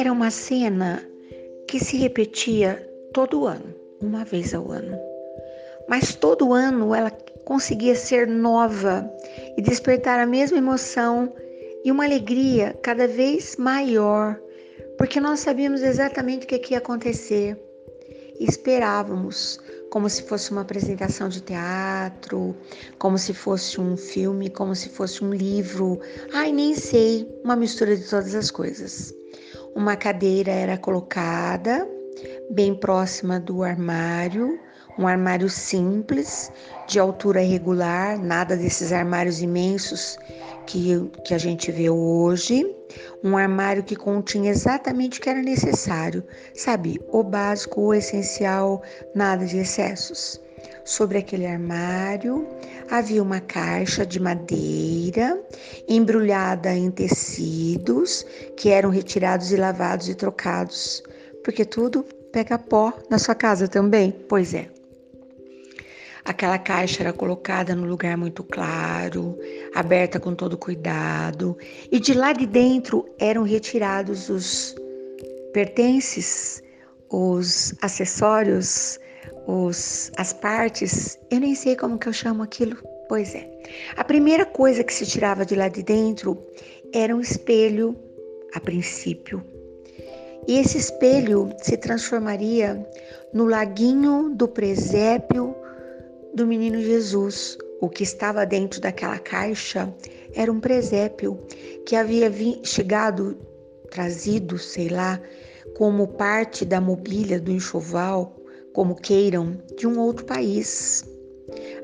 Era uma cena que se repetia todo ano, uma vez ao ano. Mas todo ano ela conseguia ser nova e despertar a mesma emoção e uma alegria cada vez maior, porque nós sabíamos exatamente o que ia acontecer e esperávamos como se fosse uma apresentação de teatro, como se fosse um filme, como se fosse um livro. Ai, nem sei, uma mistura de todas as coisas. Uma cadeira era colocada bem próxima do armário, um armário simples, de altura irregular, nada desses armários imensos que, que a gente vê hoje. Um armário que continha exatamente o que era necessário, sabe? O básico, o essencial, nada de excessos. Sobre aquele armário havia uma caixa de madeira embrulhada em tecidos que eram retirados e lavados e trocados, porque tudo pega pó na sua casa também. Pois é. Aquela caixa era colocada no lugar muito claro, aberta com todo cuidado, e de lá de dentro eram retirados os pertences, os acessórios, os, as partes. Eu nem sei como que eu chamo aquilo. Pois é. A primeira coisa que se tirava de lá de dentro era um espelho, a princípio. E esse espelho se transformaria no laguinho do presépio do menino Jesus. O que estava dentro daquela caixa era um presépio que havia chegado, trazido, sei lá, como parte da mobília do enxoval, como queiram, de um outro país.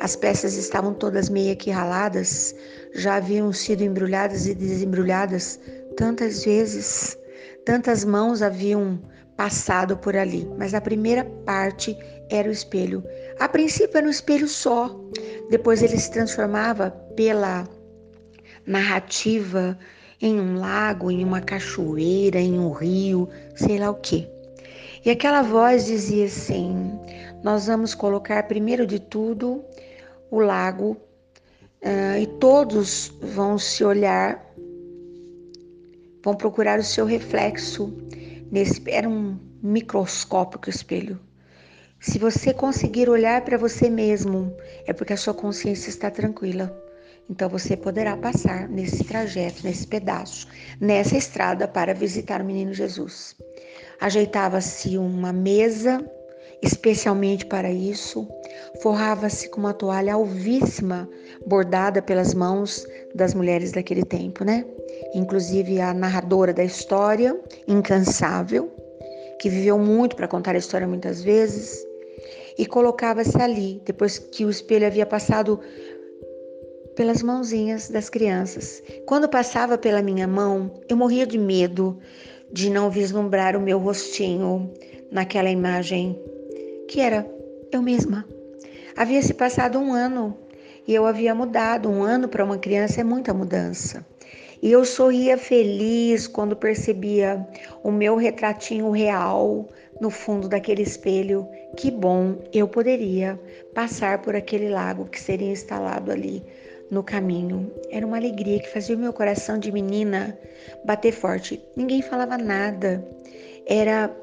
As peças estavam todas meio que raladas, já haviam sido embrulhadas e desembrulhadas tantas vezes, tantas mãos haviam passado por ali, mas a primeira parte era o espelho. A princípio era um espelho só, depois ele se transformava pela narrativa em um lago, em uma cachoeira, em um rio, sei lá o que. E aquela voz dizia assim: Nós vamos colocar primeiro de tudo o lago uh, e todos vão se olhar, vão procurar o seu reflexo nesse. Era um microscópico espelho. Se você conseguir olhar para você mesmo, é porque a sua consciência está tranquila. Então você poderá passar nesse trajeto, nesse pedaço, nessa estrada para visitar o menino Jesus. Ajeitava-se uma mesa especialmente para isso, forrava-se com uma toalha alvíssima bordada pelas mãos das mulheres daquele tempo, né? Inclusive a narradora da história, incansável, que viveu muito para contar a história muitas vezes, e colocava-se ali, depois que o espelho havia passado pelas mãozinhas das crianças. Quando passava pela minha mão, eu morria de medo de não vislumbrar o meu rostinho naquela imagem que era eu mesma. Havia se passado um ano e eu havia mudado. Um ano para uma criança é muita mudança. E eu sorria feliz quando percebia o meu retratinho real no fundo daquele espelho. Que bom, eu poderia passar por aquele lago que seria instalado ali no caminho. Era uma alegria que fazia o meu coração de menina bater forte. Ninguém falava nada. Era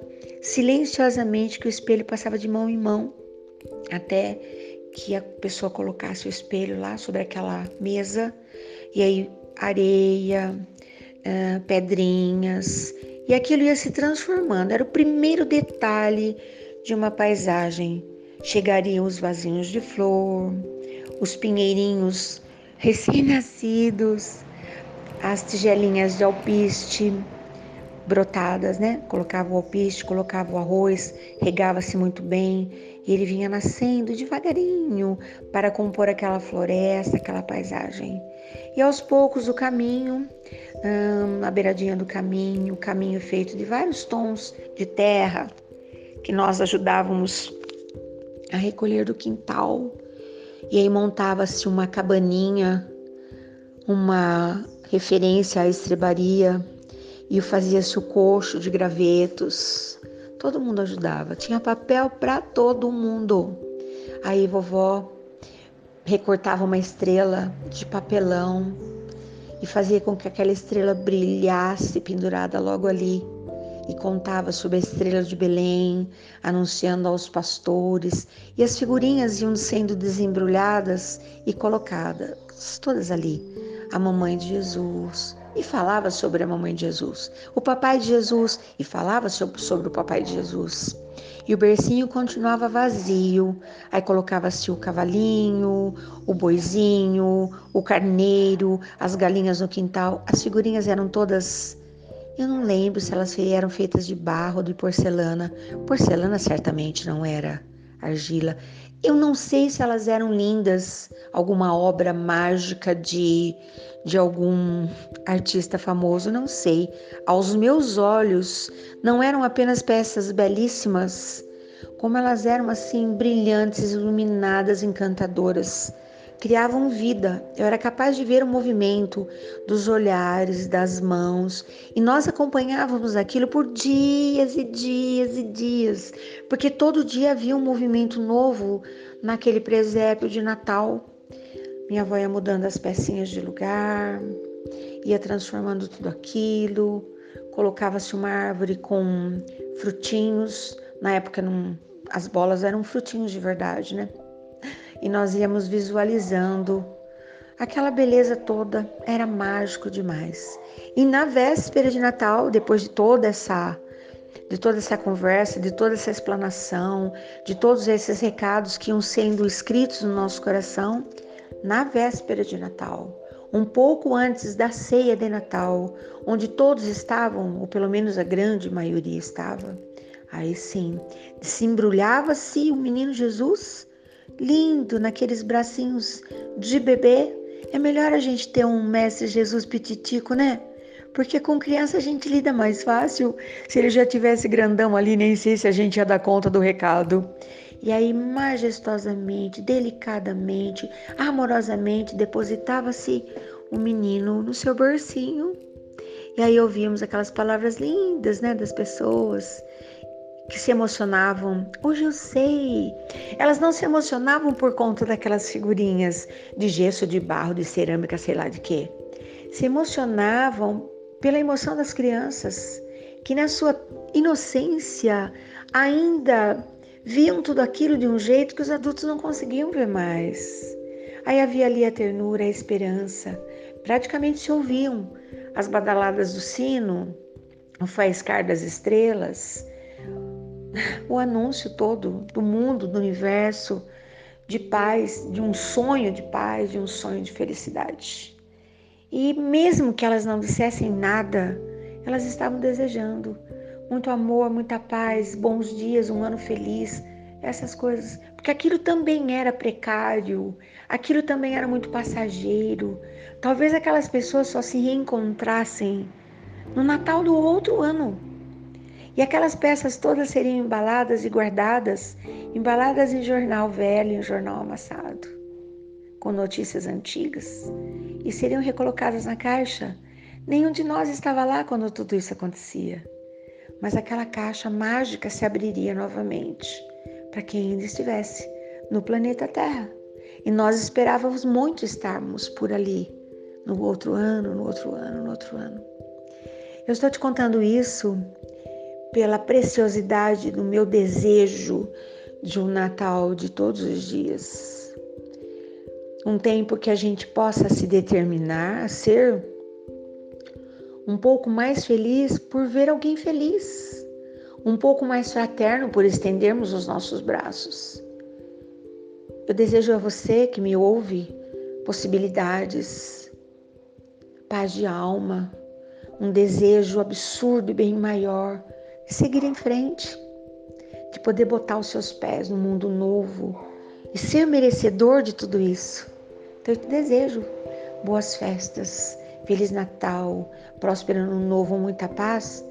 silenciosamente que o espelho passava de mão em mão até que a pessoa colocasse o espelho lá sobre aquela mesa e aí areia, pedrinhas, e aquilo ia se transformando. Era o primeiro detalhe de uma paisagem. Chegariam os vasinhos de flor, os pinheirinhos recém-nascidos, as tigelinhas de alpiste brotadas, né? Colocava o alpiste, colocava o arroz, regava-se muito bem e ele vinha nascendo devagarinho para compor aquela floresta, aquela paisagem. E aos poucos o caminho, hum, a beiradinha do caminho, o caminho feito de vários tons de terra que nós ajudávamos a recolher do quintal. E aí montava-se uma cabaninha, uma referência à estrebaria, e fazia-se o coxo de gravetos. Todo mundo ajudava, tinha papel para todo mundo. Aí vovó recortava uma estrela de papelão e fazia com que aquela estrela brilhasse pendurada logo ali. E contava sobre a estrela de Belém, anunciando aos pastores, e as figurinhas iam sendo desembrulhadas e colocadas, todas ali. A mamãe de Jesus, e falava sobre a mamãe de Jesus, o papai de Jesus, e falava sobre, o papai de Jesus. E o bercinho continuava vazio. Aí colocava-se o cavalinho, o boizinho, o carneiro, as galinhas no quintal. As figurinhas eram todas eu não lembro se elas eram feitas de barro ou de porcelana. Porcelana certamente não era argila. Eu não sei se elas eram lindas, alguma obra mágica de, de algum artista famoso, não sei. Aos meus olhos, não eram apenas peças belíssimas, como elas eram assim brilhantes, iluminadas, encantadoras criavam vida. Eu era capaz de ver o movimento dos olhares, das mãos, e nós acompanhávamos aquilo por dias e dias e dias, porque todo dia havia um movimento novo naquele presépio de Natal. Minha avó ia mudando as pecinhas de lugar, ia transformando tudo aquilo, colocava-se uma árvore com frutinhos. Na época não, as bolas eram frutinhos de verdade, né? E nós íamos visualizando aquela beleza toda, era mágico demais. E na véspera de Natal, depois de toda essa de toda essa conversa, de toda essa explanação, de todos esses recados que iam sendo escritos no nosso coração, na véspera de Natal, um pouco antes da ceia de Natal, onde todos estavam, ou pelo menos a grande maioria estava, aí sim, se embrulhava-se o menino Jesus lindo naqueles bracinhos de bebê. É melhor a gente ter um mestre Jesus pititico, né? Porque com criança a gente lida mais fácil. Se ele já tivesse grandão ali, nem sei se a gente ia dar conta do recado. E aí, majestosamente, delicadamente, amorosamente, depositava-se o menino no seu bercinho. E aí ouvimos aquelas palavras lindas, né, das pessoas que se emocionavam. Hoje eu sei. Elas não se emocionavam por conta daquelas figurinhas de gesso, de barro, de cerâmica, sei lá de quê. Se emocionavam pela emoção das crianças, que na sua inocência ainda viam tudo aquilo de um jeito que os adultos não conseguiam ver mais. Aí havia ali a ternura, a esperança. Praticamente se ouviam as badaladas do sino, o faiscar das estrelas, o anúncio todo do mundo, do universo, de paz, de um sonho de paz, de um sonho de felicidade. E mesmo que elas não dissessem nada, elas estavam desejando muito amor, muita paz, bons dias, um ano feliz, essas coisas. Porque aquilo também era precário, aquilo também era muito passageiro. Talvez aquelas pessoas só se reencontrassem no Natal do outro ano, e aquelas peças todas seriam embaladas e guardadas, embaladas em jornal velho, em jornal amassado, com notícias antigas, e seriam recolocadas na caixa. Nenhum de nós estava lá quando tudo isso acontecia, mas aquela caixa mágica se abriria novamente para quem ainda estivesse no planeta Terra. E nós esperávamos muito estarmos por ali, no outro ano, no outro ano, no outro ano. Eu estou te contando isso pela preciosidade do meu desejo de um Natal de todos os dias. Um tempo que a gente possa se determinar a ser um pouco mais feliz por ver alguém feliz, um pouco mais fraterno por estendermos os nossos braços. Eu desejo a você que me ouve possibilidades, paz de alma, um desejo absurdo e bem maior seguir em frente, de poder botar os seus pés no mundo novo e ser merecedor de tudo isso. Então eu te desejo boas festas, Feliz Natal, próspero ano novo, muita paz.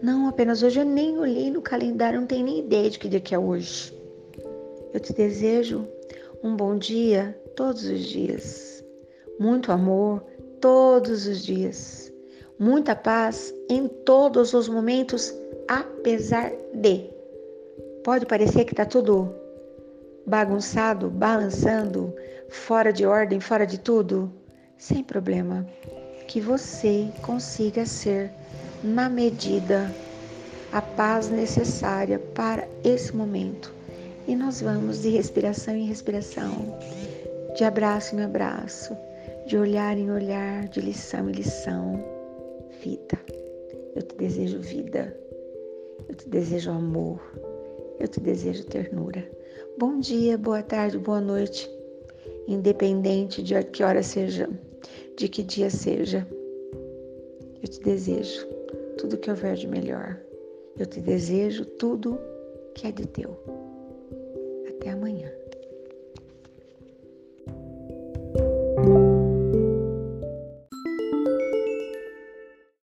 Não, apenas hoje eu nem olhei no calendário, não tenho nem ideia de que dia que é hoje. Eu te desejo um bom dia todos os dias, muito amor todos os dias, muita paz em todos os momentos apesar de. Pode parecer que está tudo bagunçado, balançando, fora de ordem, fora de tudo. Sem problema. Que você consiga ser na medida a paz necessária para esse momento. E nós vamos de respiração em respiração, de abraço em abraço, de olhar em olhar, de lição em lição. Vida. Eu te desejo vida. Eu te desejo amor. Eu te desejo ternura. Bom dia, boa tarde, boa noite. Independente de que hora seja, de que dia seja. Eu te desejo tudo que houver de melhor. Eu te desejo tudo que é de teu. Até amanhã.